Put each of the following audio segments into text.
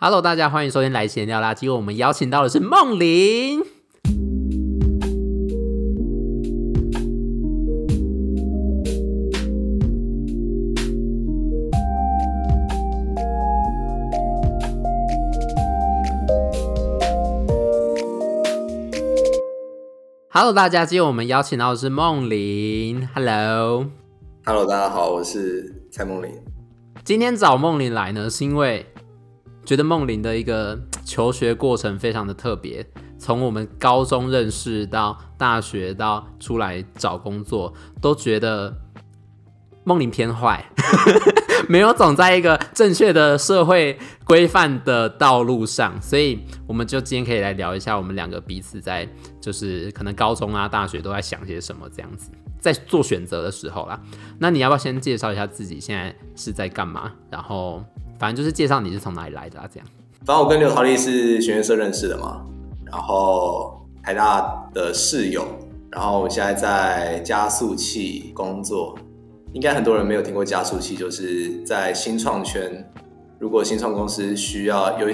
Hello，大家欢迎收听来闲聊啦！今天我们邀请到的是梦玲。Hello，大家，今天我们邀请到的是梦玲。Hello，Hello，大家好，我是蔡梦玲。今天找梦玲来呢，是因为。觉得梦玲的一个 求学过程非常的特别，从我们高中认识到大学到出来找工作，都觉得梦玲偏坏，没有走在一个正确的社会规范的道路上，所以我们就今天可以来聊一下我们两个彼此在就是可能高中啊大学都在想些什么这样子，在做选择的时候啦。那你要不要先介绍一下自己现在是在干嘛？然后。反正就是介绍你是从哪里来的啊，这样。反正我跟刘桃丽是学院社认识的嘛，然后台大的室友，然后我现在在加速器工作。应该很多人没有听过加速器，就是在新创圈，如果新创公司需要有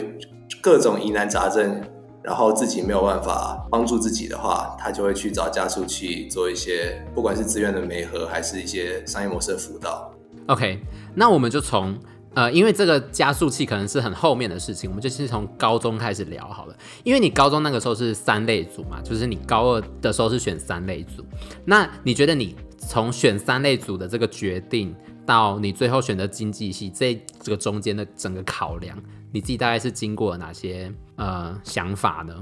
各种疑难杂症，然后自己没有办法帮助自己的话，他就会去找加速器做一些，不管是资源的媒合，还是一些商业模式的辅导。OK，那我们就从。呃，因为这个加速器可能是很后面的事情，我们就先从高中开始聊好了。因为你高中那个时候是三类组嘛，就是你高二的时候是选三类组。那你觉得你从选三类组的这个决定到你最后选择经济系，这这个中间的整个考量，你自己大概是经过了哪些呃想法呢？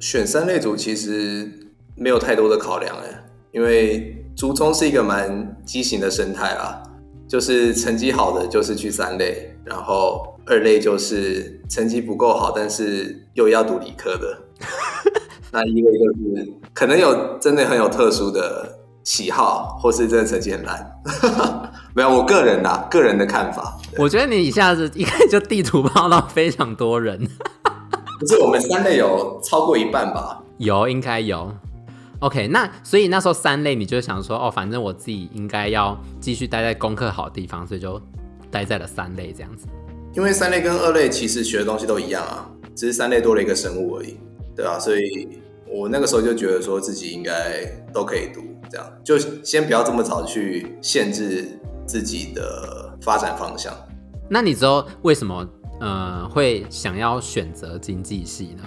选三类组其实没有太多的考量哎，因为竹中是一个蛮畸形的生态啊。就是成绩好的就是去三类，然后二类就是成绩不够好，但是又要读理科的。那一类就是可能有真的很有特殊的喜好，或是真的成绩很烂。没有，我个人的个人的看法。我觉得你一下子一看就地图炮到非常多人。不是，我们三类有超过一半吧？有，应该有。OK，那所以那时候三类你就想说哦，反正我自己应该要继续待在功课好的地方，所以就待在了三类这样子。因为三类跟二类其实学的东西都一样啊，只是三类多了一个生物而已，对啊，所以我那个时候就觉得说自己应该都可以读，这样就先不要这么早去限制自己的发展方向。那你知道为什么呃会想要选择经济系呢？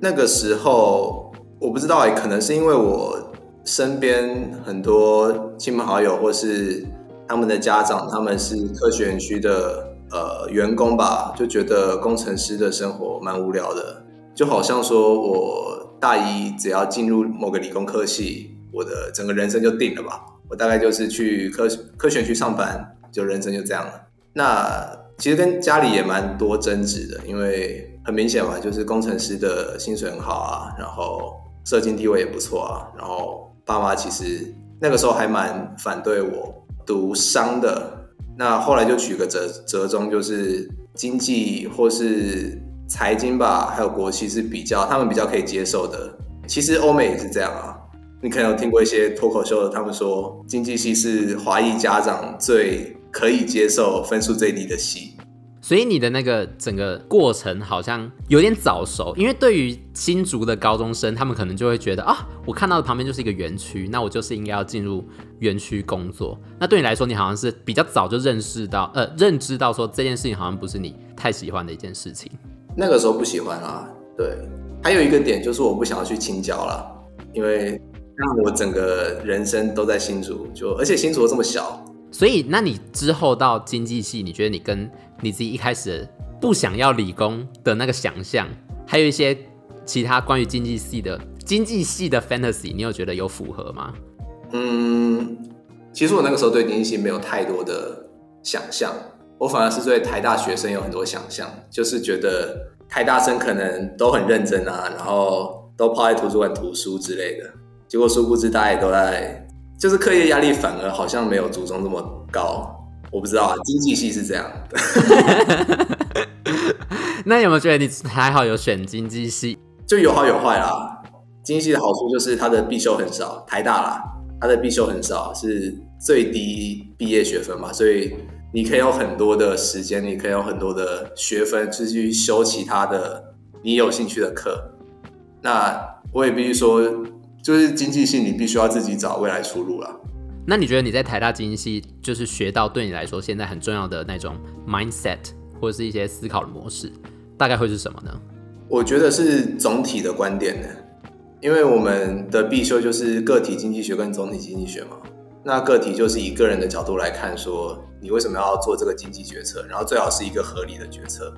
那个时候。我不知道哎，可能是因为我身边很多亲朋好友，或是他们的家长，他们是科学园区的呃员工吧，就觉得工程师的生活蛮无聊的，就好像说我大一只要进入某个理工科系，我的整个人生就定了吧。我大概就是去科科学区上班，就人生就这样了。那其实跟家里也蛮多争执的，因为很明显嘛，就是工程师的薪水很好啊，然后。社经地位也不错啊，然后爸妈其实那个时候还蛮反对我读商的，那后来就取个折折中，就是经济或是财经吧，还有国企是比较他们比较可以接受的。其实欧美也是这样啊，你可能有听过一些脱口秀的，他们说经济系是华裔家长最可以接受、分数最低的系。所以你的那个整个过程好像有点早熟，因为对于新竹的高中生，他们可能就会觉得啊，我看到的旁边就是一个园区，那我就是应该要进入园区工作。那对你来说，你好像是比较早就认识到，呃，认知到说这件事情好像不是你太喜欢的一件事情。那个时候不喜欢啊，对。还有一个点就是我不想要去清交了，因为让我整个人生都在新竹，就而且新竹这么小。所以，那你之后到经济系，你觉得你跟你自己一开始不想要理工的那个想象，还有一些其他关于经济系的经济系的 fantasy，你有觉得有符合吗？嗯，其实我那个时候对经济系没有太多的想象，我反而是对台大学生有很多想象，就是觉得台大生可能都很认真啊，然后都泡在图书馆读书之类的，结果殊不知大家也都在。就是课业压力反而好像没有竹中这么高，我不知道啊，经济系是这样。那有没有觉得你还好有选经济系？就有好有坏啦。经济系的好处就是它的必修很少，台大啦，它的必修很少，是最低毕业学分嘛，所以你可以有很多的时间，你可以有很多的学分，继续修其他的你有兴趣的课。那我也必须说，就是经济系你必须要自己找未来出路了。那你觉得你在台大经济系就是学到对你来说现在很重要的那种 mindset，或者是一些思考的模式，大概会是什么呢？我觉得是总体的观点呢，因为我们的必修就是个体经济学跟总体经济学嘛。那个体就是以个人的角度来看，说你为什么要做这个经济决策，然后最好是一个合理的决策。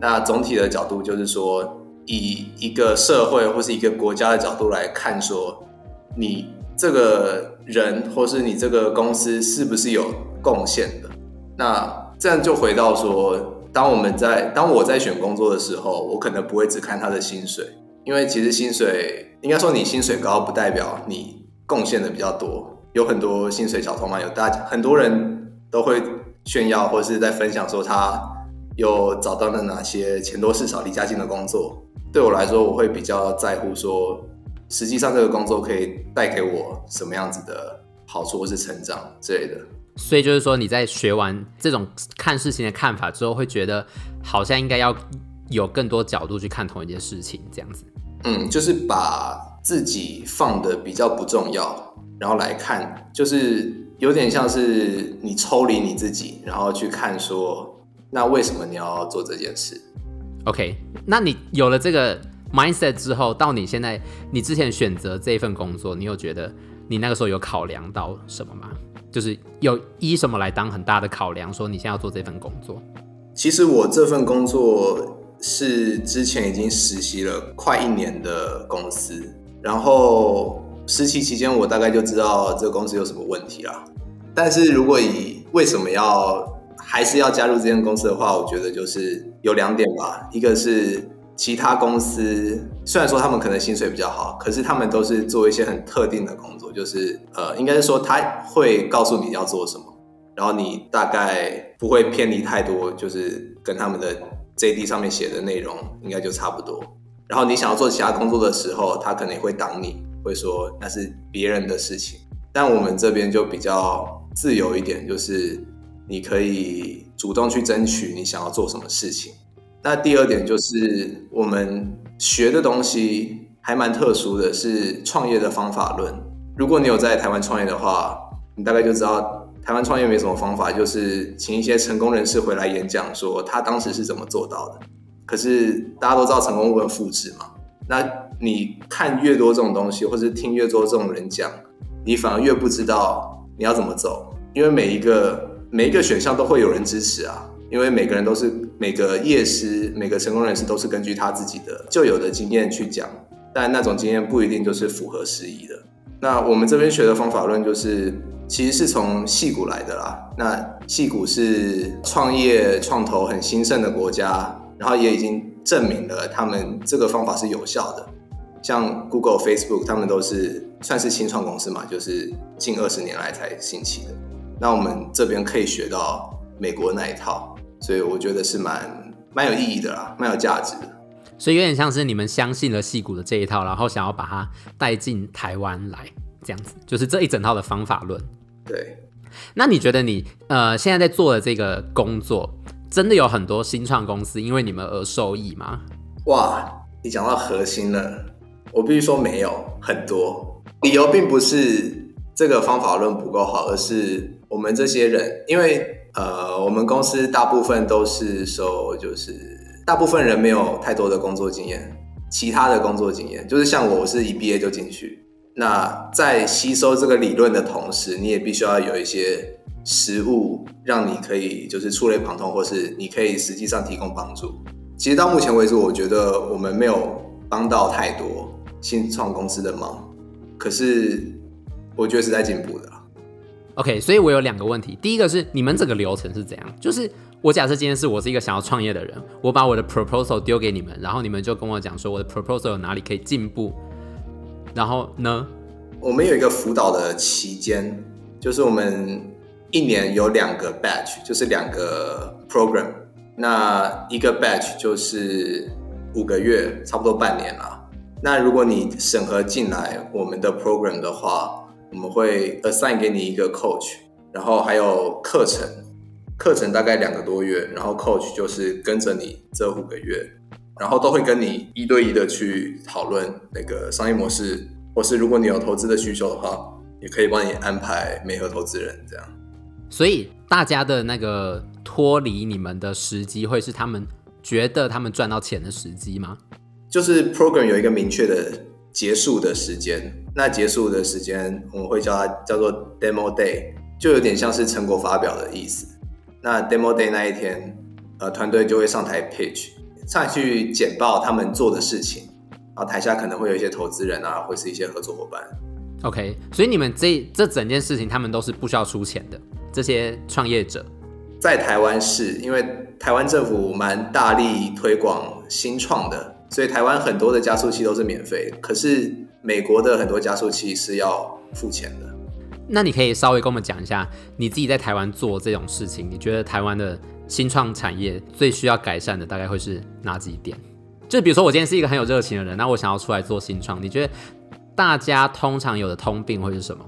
那总体的角度就是说，以一个社会或是一个国家的角度来看，说你这个人或是你这个公司是不是有贡献的。那这样就回到说，当我们在当我在选工作的时候，我可能不会只看他的薪水，因为其实薪水应该说你薪水高不代表你贡献的比较多。有很多薪水小偷嘛，有大很多人都会炫耀或是在分享说他有找到了哪些钱多事少离家近的工作。对我来说，我会比较在乎说，实际上这个工作可以带给我什么样子的好处或是成长之类的。所以就是说，你在学完这种看事情的看法之后，会觉得好像应该要有更多角度去看同一件事情，这样子。嗯，就是把自己放的比较不重要。然后来看，就是有点像是你抽离你自己，然后去看说，那为什么你要做这件事？OK，那你有了这个 mindset 之后，到你现在，你之前选择这份工作，你有觉得你那个时候有考量到什么吗？就是有依什么来当很大的考量，说你现在要做这份工作？其实我这份工作是之前已经实习了快一年的公司，然后。实习期间，我大概就知道这个公司有什么问题啦。但是如果以为什么要还是要加入这间公司的话，我觉得就是有两点吧。一个是其他公司虽然说他们可能薪水比较好，可是他们都是做一些很特定的工作，就是呃，应该是说他会告诉你要做什么，然后你大概不会偏离太多，就是跟他们的 JD 上面写的内容应该就差不多。然后你想要做其他工作的时候，他可能也会挡你。会说那是别人的事情，但我们这边就比较自由一点，就是你可以主动去争取你想要做什么事情。那第二点就是我们学的东西还蛮特殊的，是创业的方法论。如果你有在台湾创业的话，你大概就知道台湾创业没什么方法，就是请一些成功人士回来演讲，说他当时是怎么做到的。可是大家都知道成功不能复制嘛，那。你看越多这种东西，或是听越多这种人讲，你反而越不知道你要怎么走，因为每一个每一个选项都会有人支持啊，因为每个人都是每个业师，每个成功人士都是根据他自己的旧有的经验去讲，但那种经验不一定就是符合时宜的。那我们这边学的方法论就是，其实是从矽谷来的啦。那矽谷是创业创投很兴盛的国家，然后也已经证明了他们这个方法是有效的。像 Google、Facebook，他们都是算是新创公司嘛，就是近二十年来才兴起的。那我们这边可以学到美国那一套，所以我觉得是蛮蛮有意义的啦，蛮有价值的。所以有点像是你们相信了戏骨的这一套，然后想要把它带进台湾来，这样子，就是这一整套的方法论。对。那你觉得你呃现在在做的这个工作，真的有很多新创公司因为你们而受益吗？哇，你讲到核心了。我必须说没有很多，理由并不是这个方法论不够好，而是我们这些人，因为呃，我们公司大部分都是说，就是大部分人没有太多的工作经验，其他的工作经验，就是像我，我是一毕业就进去，那在吸收这个理论的同时，你也必须要有一些实物，让你可以就是触类旁通，或是你可以实际上提供帮助。其实到目前为止，我觉得我们没有帮到太多。新创公司的忙，可是我觉得是在进步的。OK，所以我有两个问题。第一个是你们整个流程是怎样？就是我假设今天是我是一个想要创业的人，我把我的 proposal 丢给你们，然后你们就跟我讲说我的 proposal 有哪里可以进步。然后呢，我们有一个辅导的期间，就是我们一年有两个 batch，就是两个 program。那一个 batch 就是五个月，差不多半年了。那如果你审核进来我们的 program 的话，我们会 assign 给你一个 coach，然后还有课程。课程大概两个多月，然后 coach 就是跟着你这五个月，然后都会跟你一对一的去讨论那个商业模式，或是如果你有投资的需求的话，也可以帮你安排媒合投资人这样。所以大家的那个脱离你们的时机，会是他们觉得他们赚到钱的时机吗？就是 program 有一个明确的结束的时间，那结束的时间我们会叫它叫做 demo day，就有点像是成果发表的意思。那 demo day 那一天，呃，团队就会上台 pitch，上去简报他们做的事情，然后台下可能会有一些投资人啊，或是一些合作伙伴。OK，所以你们这这整件事情，他们都是不需要出钱的。这些创业者在台湾是因为台湾政府蛮大力推广新创的，所以台湾很多的加速器都是免费。可是美国的很多加速器是要付钱的。那你可以稍微跟我们讲一下，你自己在台湾做这种事情，你觉得台湾的新创产业最需要改善的大概会是哪几点？就比如说我今天是一个很有热情的人，那我想要出来做新创，你觉得大家通常有的通病会是什么？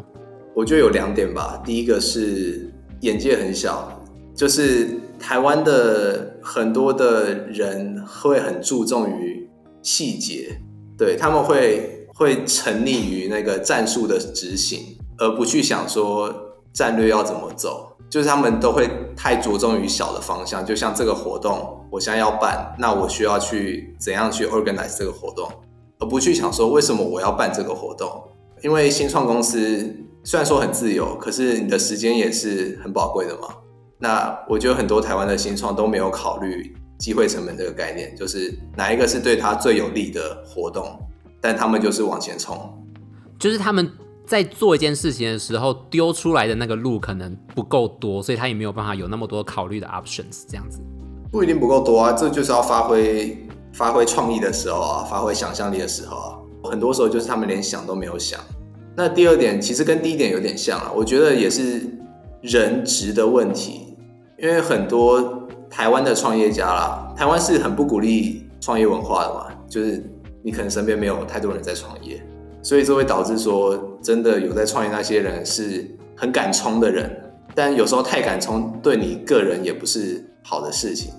我觉得有两点吧。第一个是眼界很小，就是台湾的很多的人会很注重于细节，对，他们会会沉溺于那个战术的执行。而不去想说战略要怎么走，就是他们都会太着重于小的方向，就像这个活动，我现在要办，那我需要去怎样去 organize 这个活动，而不去想说为什么我要办这个活动。因为新创公司虽然说很自由，可是你的时间也是很宝贵的嘛。那我觉得很多台湾的新创都没有考虑机会成本这个概念，就是哪一个是对他最有利的活动，但他们就是往前冲，就是他们。在做一件事情的时候，丢出来的那个路可能不够多，所以他也没有办法有那么多考虑的 options。这样子不一定不够多啊，这就是要发挥发挥创意的时候啊，发挥想象力的时候啊。很多时候就是他们连想都没有想。那第二点其实跟第一点有点像啊，我觉得也是人值的问题，因为很多台湾的创业家啦，台湾是很不鼓励创业文化的嘛，就是你可能身边没有太多人在创业。所以这会导致说，真的有在创业那些人是很敢冲的人，但有时候太敢冲，对你个人也不是好的事情。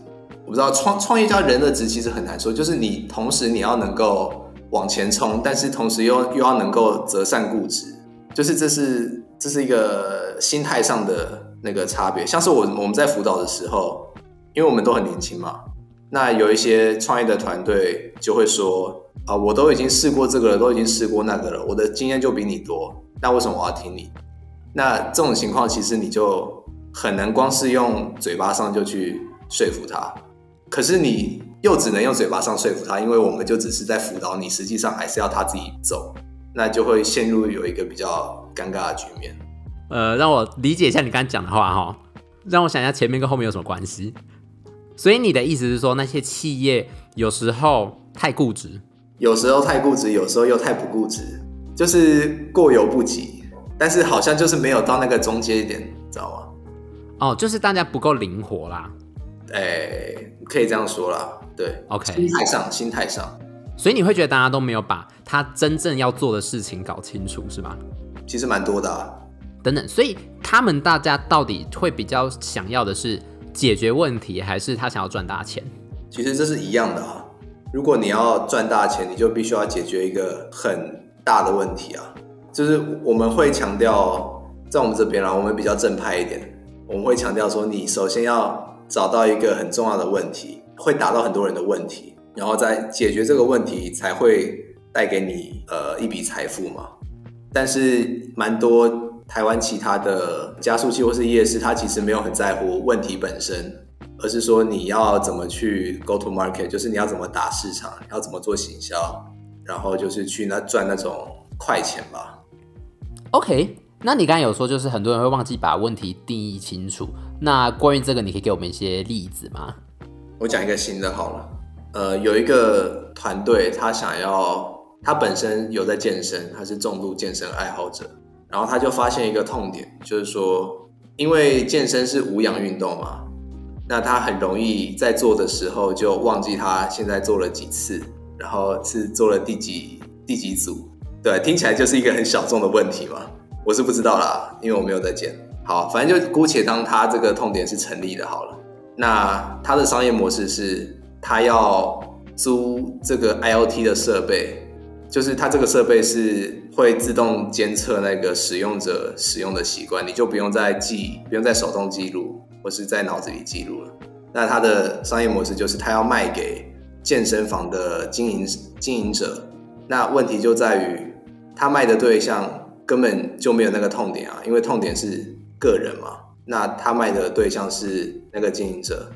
我不知道创创业家人的值其实很难说，就是你同时你要能够往前冲，但是同时又又要能够择善固执，就是这是这是一个心态上的那个差别。像是我我们在辅导的时候，因为我们都很年轻嘛，那有一些创业的团队就会说。啊，我都已经试过这个了，都已经试过那个了，我的经验就比你多，那为什么我要听你？那这种情况其实你就很难光是用嘴巴上就去说服他，可是你又只能用嘴巴上说服他，因为我们就只是在辅导你，实际上还是要他自己走，那就会陷入有一个比较尴尬的局面。呃，让我理解一下你刚刚讲的话哈，让我想一下前面跟后面有什么关系。所以你的意思是说，那些企业有时候太固执。有时候太固执，有时候又太不固执，就是过犹不及，但是好像就是没有到那个中间一点，知道吗？哦，就是大家不够灵活啦。哎、欸，可以这样说啦。对，OK，心态上，心态上，所以你会觉得大家都没有把他真正要做的事情搞清楚，是吧？其实蛮多的啊。等等，所以他们大家到底会比较想要的是解决问题，还是他想要赚大钱？其实这是一样的啊。如果你要赚大钱，你就必须要解决一个很大的问题啊！就是我们会强调，在我们这边啦，我们比较正派一点，我们会强调说，你首先要找到一个很重要的问题，会打到很多人的问题，然后再解决这个问题，才会带给你呃一笔财富嘛。但是蛮多台湾其他的加速器或是夜市，它其实没有很在乎问题本身。而是说你要怎么去 go to market，就是你要怎么打市场，你要怎么做行销，然后就是去那赚那种快钱吧。OK，那你刚才有说，就是很多人会忘记把问题定义清楚。那关于这个，你可以给我们一些例子吗？我讲一个新的好了。呃，有一个团队，他想要，他本身有在健身，他是重度健身爱好者，然后他就发现一个痛点，就是说，因为健身是无氧运动嘛。那他很容易在做的时候就忘记他现在做了几次，然后是做了第几第几组，对，听起来就是一个很小众的问题嘛。我是不知道啦，因为我没有在健。好，反正就姑且当他这个痛点是成立的好了。那他的商业模式是，他要租这个 IoT 的设备，就是它这个设备是会自动监测那个使用者使用的习惯，你就不用再记，不用再手动记录，或是在脑子里记录了。那它的商业模式就是，它要卖给健身房的经营经营者。那问题就在于，他卖的对象根本就没有那个痛点啊，因为痛点是个人嘛。那他卖的对象是那个经营者，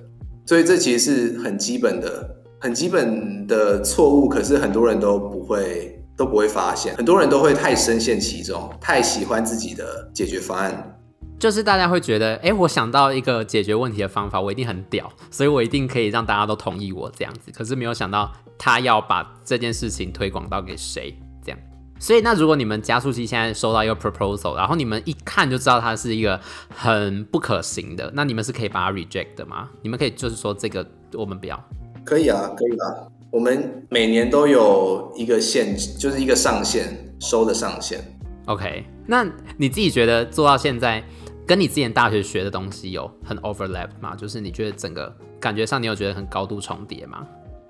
所以这其实是很基本的、很基本的错误。可是很多人都不会、都不会发现，很多人都会太深陷其中，太喜欢自己的解决方案。就是大家会觉得，哎，我想到一个解决问题的方法，我一定很屌，所以我一定可以让大家都同意我这样子。可是没有想到，他要把这件事情推广到给谁这样？所以，那如果你们加速器现在收到一个 proposal，然后你们一看就知道它是一个很不可行的，那你们是可以把它 reject 的吗？你们可以就是说这个我们不要？可以啊，可以啊。我们每年都有一个限制，就是一个上限，收的上限。OK，那你自己觉得做到现在，跟你之前大学学的东西有很 overlap 吗？就是你觉得整个感觉上你有觉得很高度重叠吗？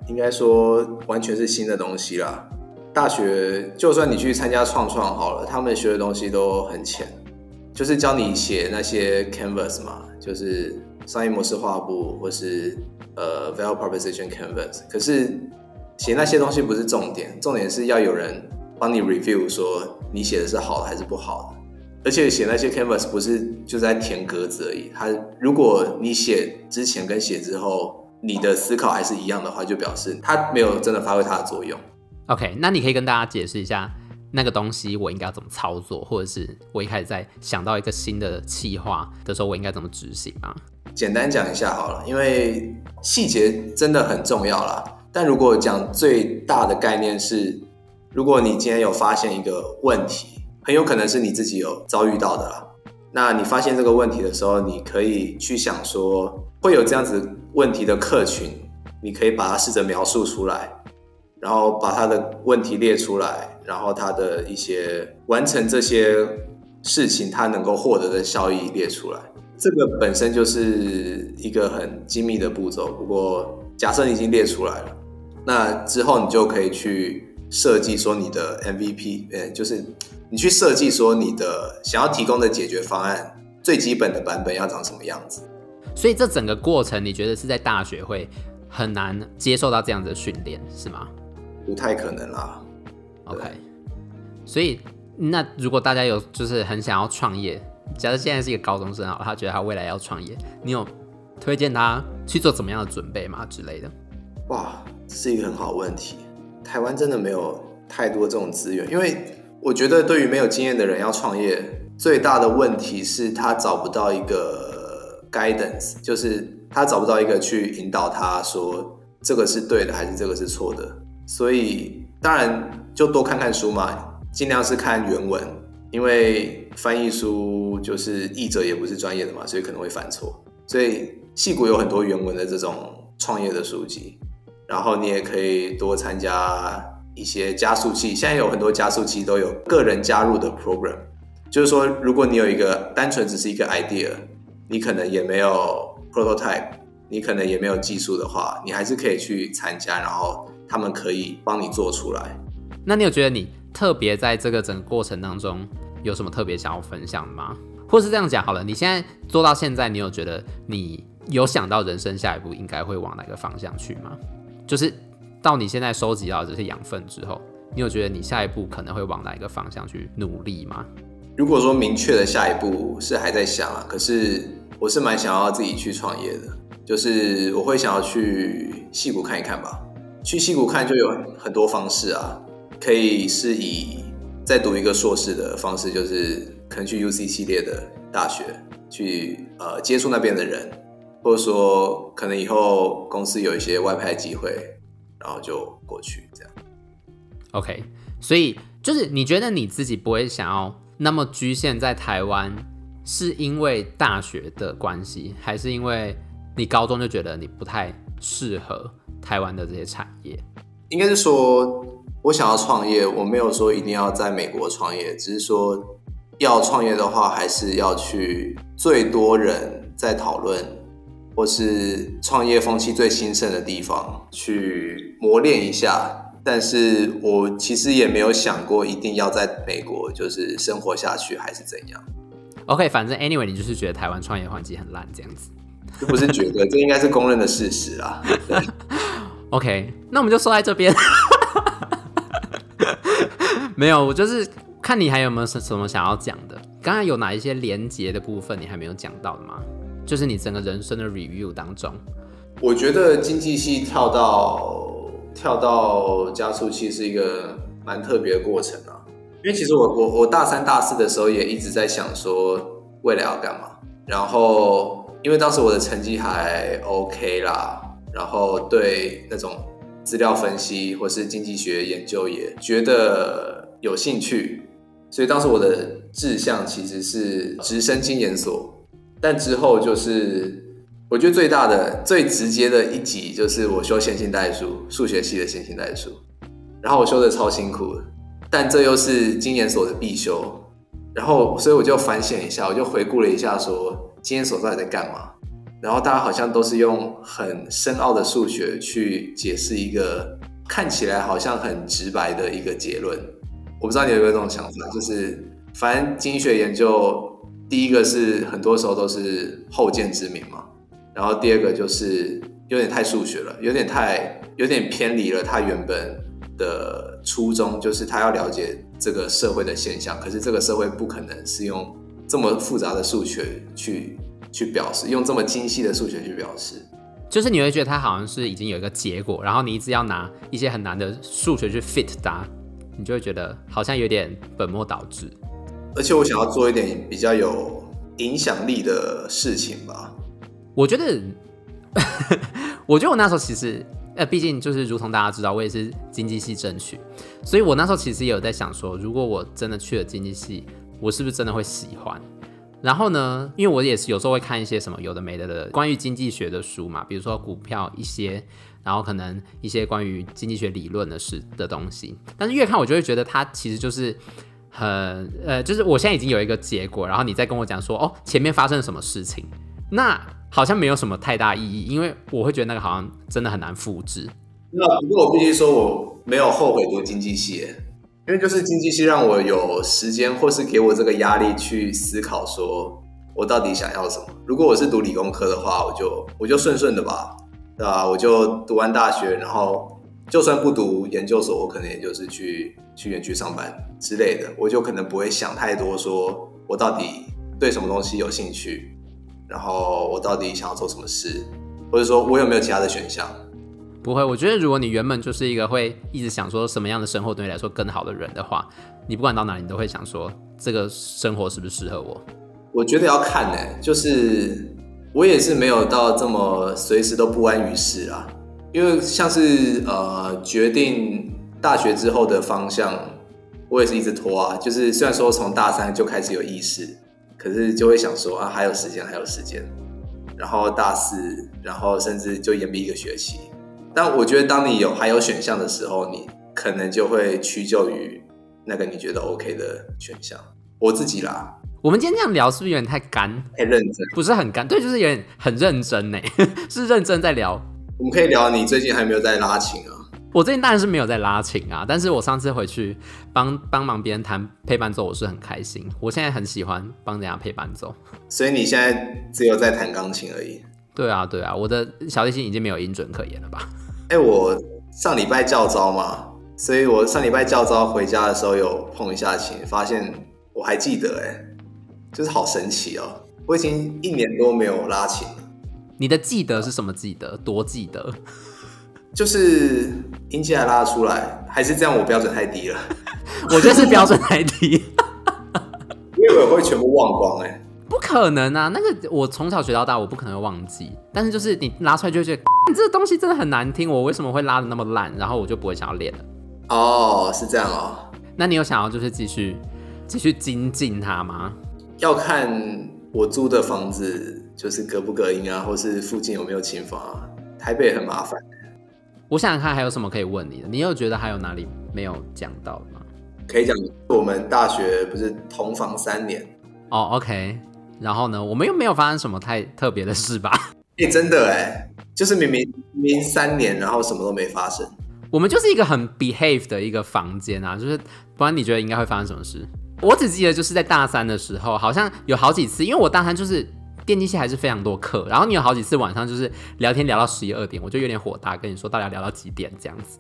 应该说完全是新的东西啦。大学就算你去参加创创好了，他们学的东西都很浅，就是教你写那些 canvas 嘛，就是商业模式画布或是呃 value proposition canvas。可是写那些东西不是重点，重点是要有人帮你 review 说你写的是好的还是不好的。而且写那些 canvas 不是就在填格子而已，它如果你写之前跟写之后你的思考还是一样的话，就表示它没有真的发挥它的作用。OK，那你可以跟大家解释一下那个东西我应该怎么操作，或者是我一开始在想到一个新的企划的时候，我应该怎么执行吗？简单讲一下好了，因为细节真的很重要啦。但如果讲最大的概念是，如果你今天有发现一个问题，很有可能是你自己有遭遇到的啦。那你发现这个问题的时候，你可以去想说，会有这样子问题的客群，你可以把它试着描述出来。然后把他的问题列出来，然后他的一些完成这些事情，他能够获得的效益列出来。这个本身就是一个很精密的步骤。不过，假设你已经列出来了，那之后你就可以去设计说你的 MVP，呃，就是你去设计说你的想要提供的解决方案最基本的版本要长什么样子。所以这整个过程，你觉得是在大学会很难接受到这样子的训练，是吗？不太可能啦。OK，所以那如果大家有就是很想要创业，假设现在是一个高中生啊，他觉得他未来要创业，你有推荐他去做怎么样的准备吗之类的？哇，这是一个很好问题。台湾真的没有太多这种资源，因为我觉得对于没有经验的人要创业，最大的问题是他找不到一个 guidance，就是他找不到一个去引导他说这个是对的还是这个是错的。所以当然就多看看书嘛，尽量是看原文，因为翻译书就是译者也不是专业的嘛，所以可能会犯错。所以矽谷有很多原文的这种创业的书籍，然后你也可以多参加一些加速器。现在有很多加速器都有个人加入的 program，就是说如果你有一个单纯只是一个 idea，你可能也没有 prototype，你可能也没有技术的话，你还是可以去参加，然后。他们可以帮你做出来。那你有觉得你特别在这个整个过程当中有什么特别想要分享的吗？或是这样讲好了，你现在做到现在，你有觉得你有想到人生下一步应该会往哪个方向去吗？就是到你现在收集到这些养分之后，你有觉得你下一步可能会往哪一个方向去努力吗？如果说明确的下一步是还在想啊，可是我是蛮想要自己去创业的，就是我会想要去戏谷看一看吧。去戏谷看就有很多方式啊，可以是以再读一个硕士的方式，就是可能去 UC 系列的大学去呃接触那边的人，或者说可能以后公司有一些外派机会，然后就过去这样。OK，所以就是你觉得你自己不会想要那么局限在台湾，是因为大学的关系，还是因为你高中就觉得你不太适合？台湾的这些产业，应该是说，我想要创业，我没有说一定要在美国创业，只是说，要创业的话，还是要去最多人在讨论，或是创业风气最兴盛的地方去磨练一下。但是我其实也没有想过一定要在美国就是生活下去，还是怎样。OK，反正 anyway，你就是觉得台湾创业环境很烂这样子。这不是觉得，这应该是公认的事实啊。OK，那我们就说在这边。没有，我就是看你还有没有什什么想要讲的。刚刚有哪一些连结的部分你还没有讲到的吗？就是你整个人生的 review 当中，我觉得经济系跳到跳到加速器是一个蛮特别的过程啊。因为其实我我我大三大四的时候也一直在想说未来要干嘛，然后因为当时我的成绩还 OK 啦，然后对那种资料分析或是经济学研究也觉得有兴趣，所以当时我的志向其实是直升经研所，但之后就是我觉得最大的最直接的一集就是我修线性代数，数学系的线性代数，然后我修的超辛苦。但这又是经研所的必修，然后所以我就反省一下，我就回顾了一下，说经研所到底在干嘛？然后大家好像都是用很深奥的数学去解释一个看起来好像很直白的一个结论。我不知道你有没有这种想法，就是反正经济学研究第一个是很多时候都是后见之明嘛，然后第二个就是有点太数学了，有点太有点偏离了它原本的初衷，就是他要了解这个社会的现象，可是这个社会不可能是用这么复杂的数学去去表示，用这么精细的数学去表示，就是你会觉得它好像是已经有一个结果，然后你一直要拿一些很难的数学去 fit 它，你就会觉得好像有点本末倒置。而且我想要做一点比较有影响力的事情吧。我觉得，我觉得我那时候其实。呃，毕竟就是如同大家知道，我也是经济系争取，所以我那时候其实也有在想说，如果我真的去了经济系，我是不是真的会喜欢？然后呢，因为我也是有时候会看一些什么有的没的的关于经济学的书嘛，比如说股票一些，然后可能一些关于经济学理论的事的东西，但是越看我就会觉得它其实就是很呃，就是我现在已经有一个结果，然后你再跟我讲说，哦，前面发生了什么事情，那。好像没有什么太大意义，因为我会觉得那个好像真的很难复制。那不过我必须说，我没有后悔读经济系，因为就是经济系让我有时间，或是给我这个压力去思考，说我到底想要什么。如果我是读理工科的话，我就我就顺顺的吧，对吧？我就读完大学，然后就算不读研究所，我可能也就是去去园区上班之类的，我就可能不会想太多，说我到底对什么东西有兴趣。然后我到底想要做什么事，或者说我有没有其他的选项？不会，我觉得如果你原本就是一个会一直想说什么样的生活对你来说更好的人的话，你不管到哪里，你都会想说这个生活是不是适合我？我觉得要看呢，就是我也是没有到这么随时都不安于室啊，因为像是呃决定大学之后的方向，我也是一直拖啊，就是虽然说从大三就开始有意识。可是就会想说啊，还有时间，还有时间，然后大四，然后甚至就延毕一个学期。但我觉得，当你有还有选项的时候，你可能就会屈就于那个你觉得 OK 的选项。我自己啦，我们今天这样聊是不是有点太干？太认真？不是很干，对，就是有点很认真呢，是认真在聊。我们可以聊你最近还没有在拉琴啊？我最近当然是没有在拉琴啊，但是我上次回去帮帮忙别人弹配伴奏，我是很开心。我现在很喜欢帮人家配伴奏，所以你现在只有在弹钢琴而已。对啊，对啊，我的小提琴已经没有音准可言了吧？哎、欸，我上礼拜教招嘛，所以我上礼拜教招回家的时候有碰一下琴，发现我还记得、欸，哎，就是好神奇哦、喔！我已经一年多没有拉琴了。你的记得是什么记得？多记得？就是音阶还拉出来，还是这样？我标准太低了。我觉得是标准太低。因为我会全部忘光哎、欸，不可能啊！那个我从小学到大，我不可能会忘记。但是就是你拉出来就会觉得，你这个东西真的很难听，我为什么会拉的那么烂？然后我就不会想要练了。哦，是这样哦。那你有想要就是继续继续精进它吗？要看我租的房子就是隔不隔音啊，或是附近有没有琴房啊。台北很麻烦。我想想看还有什么可以问你的？你有觉得还有哪里没有讲到吗？可以讲我们大学不是同房三年哦，OK。然后呢，我们又没有发生什么太特别的事吧？哎、欸，真的哎，就是明明明明三年，然后什么都没发生。我们就是一个很 behave 的一个房间啊，就是不然你觉得应该会发生什么事？我只记得就是在大三的时候，好像有好几次，因为我大三就是电机系还是非常多课，然后你有好几次晚上就是聊天聊到十一二点，我就有点火大，跟你说到底要聊到几点这样子？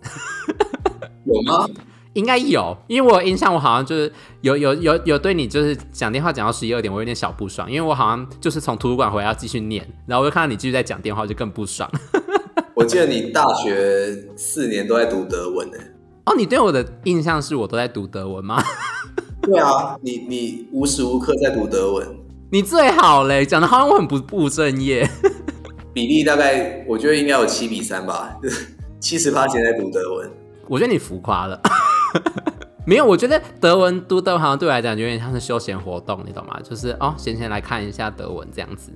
有吗？应该有，因为我印象，我好像就是有有有有对你就是讲电话讲到十一二点，我有点小不爽，因为我好像就是从图书馆回来要继续念，然后我就看到你继续在讲电话，我就更不爽。我记得你大学四年都在读德文呢。哦，你对我的印象是我都在读德文吗？对啊，你你无时无刻在读德文。你最好嘞，讲的好像我很不务正业。比例大概我觉得应该有七比三吧，七十八现在读德文。我觉得你浮夸了。没有，我觉得德文读德文好像对我来讲有点像是休闲活动，你懂吗？就是哦，闲闲来看一下德文这样子。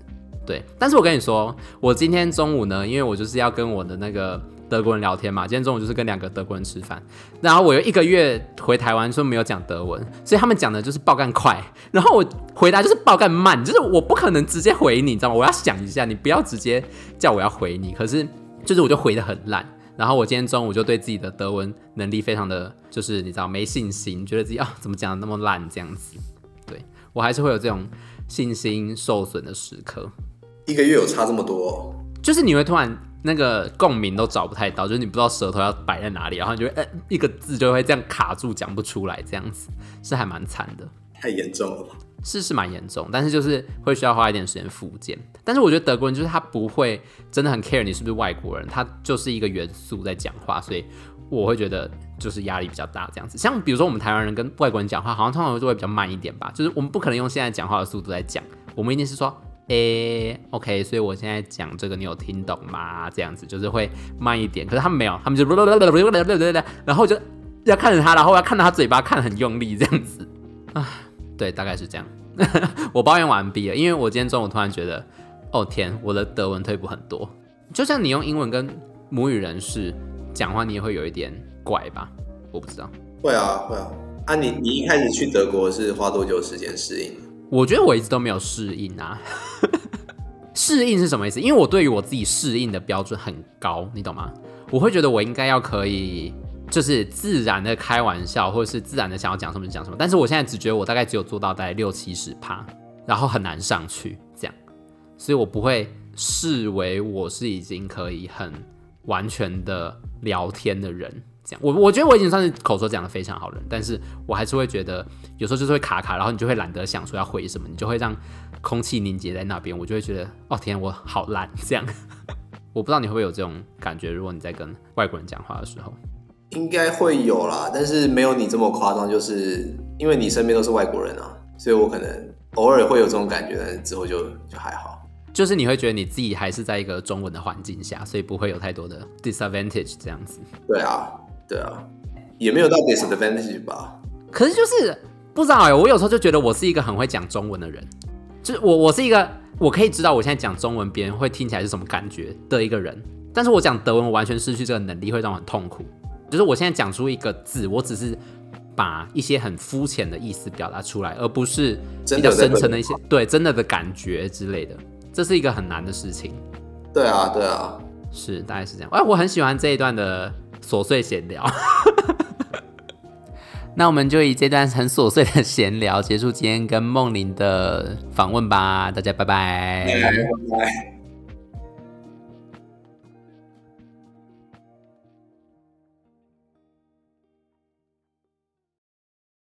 对，但是我跟你说，我今天中午呢，因为我就是要跟我的那个德国人聊天嘛，今天中午就是跟两个德国人吃饭，然后我有一个月回台湾，说没有讲德文，所以他们讲的就是爆干快，然后我回答就是爆干慢，就是我不可能直接回你，你知道吗？我要想一下，你不要直接叫我要回你，可是就是我就回的很烂，然后我今天中午就对自己的德文能力非常的就是你知道没信心，觉得自己啊怎么讲的那么烂这样子，对，我还是会有这种信心受损的时刻。一个月有差这么多哦，就是你会突然那个共鸣都找不太到，就是你不知道舌头要摆在哪里，然后你就会呃一个字就会这样卡住，讲不出来，这样子是还蛮惨的。太严重了吧？是是蛮严重，但是就是会需要花一点时间复健。但是我觉得德国人就是他不会真的很 care 你是不是外国人，他就是一个元素在讲话，所以我会觉得就是压力比较大这样子。像比如说我们台湾人跟外国人讲话，好像通常就会比较慢一点吧，就是我们不可能用现在讲话的速度来讲，我们一定是说。诶、，OK，所以我现在讲这个，你有听懂吗？这样子就是会慢一点，可是他们没有，他们就，然后就要看着他，然后要看到他嘴巴看很用力这样子啊，对，大概是这样。我抱怨完毕了，因为我今天中午突然觉得，哦天，我的德文退步很多。就像你用英文跟母语人士讲话，你也会有一点怪吧？我不知道。会啊，会啊。啊，你你一开始去德国是花多久时间适应？我觉得我一直都没有适应啊，适应是什么意思？因为我对于我自己适应的标准很高，你懂吗？我会觉得我应该要可以，就是自然的开玩笑，或者是自然的想要讲什么就讲什么。但是我现在只觉得我大概只有做到大概六七十趴，然后很难上去这样，所以我不会视为我是已经可以很完全的聊天的人。我我觉得我已经算是口说讲的非常好的人，但是我还是会觉得有时候就是会卡卡，然后你就会懒得想说要回什么，你就会让空气凝结在那边，我就会觉得哦天，我好烂这样。我不知道你会不会有这种感觉，如果你在跟外国人讲话的时候，应该会有啦，但是没有你这么夸张，就是因为你身边都是外国人啊，所以我可能偶尔会有这种感觉，但是之后就就还好。就是你会觉得你自己还是在一个中文的环境下，所以不会有太多的 disadvantage 这样子。对啊。对啊，也没有到 disadvantage 吧。可是就是不知道哎、欸，我有时候就觉得我是一个很会讲中文的人，就是我我是一个我可以知道我现在讲中文别人会听起来是什么感觉的一个人，但是我讲德文我完全失去这个能力，会让我很痛苦。就是我现在讲出一个字，我只是把一些很肤浅的意思表达出来，而不是比较深层的一些对真的的感觉之类的，这是一个很难的事情。对啊，对啊，是大概是这样。哎，我很喜欢这一段的。琐碎闲聊，那我们就以这段很琐碎的闲聊结束今天跟梦玲的访问吧，大家拜拜。拜拜拜拜。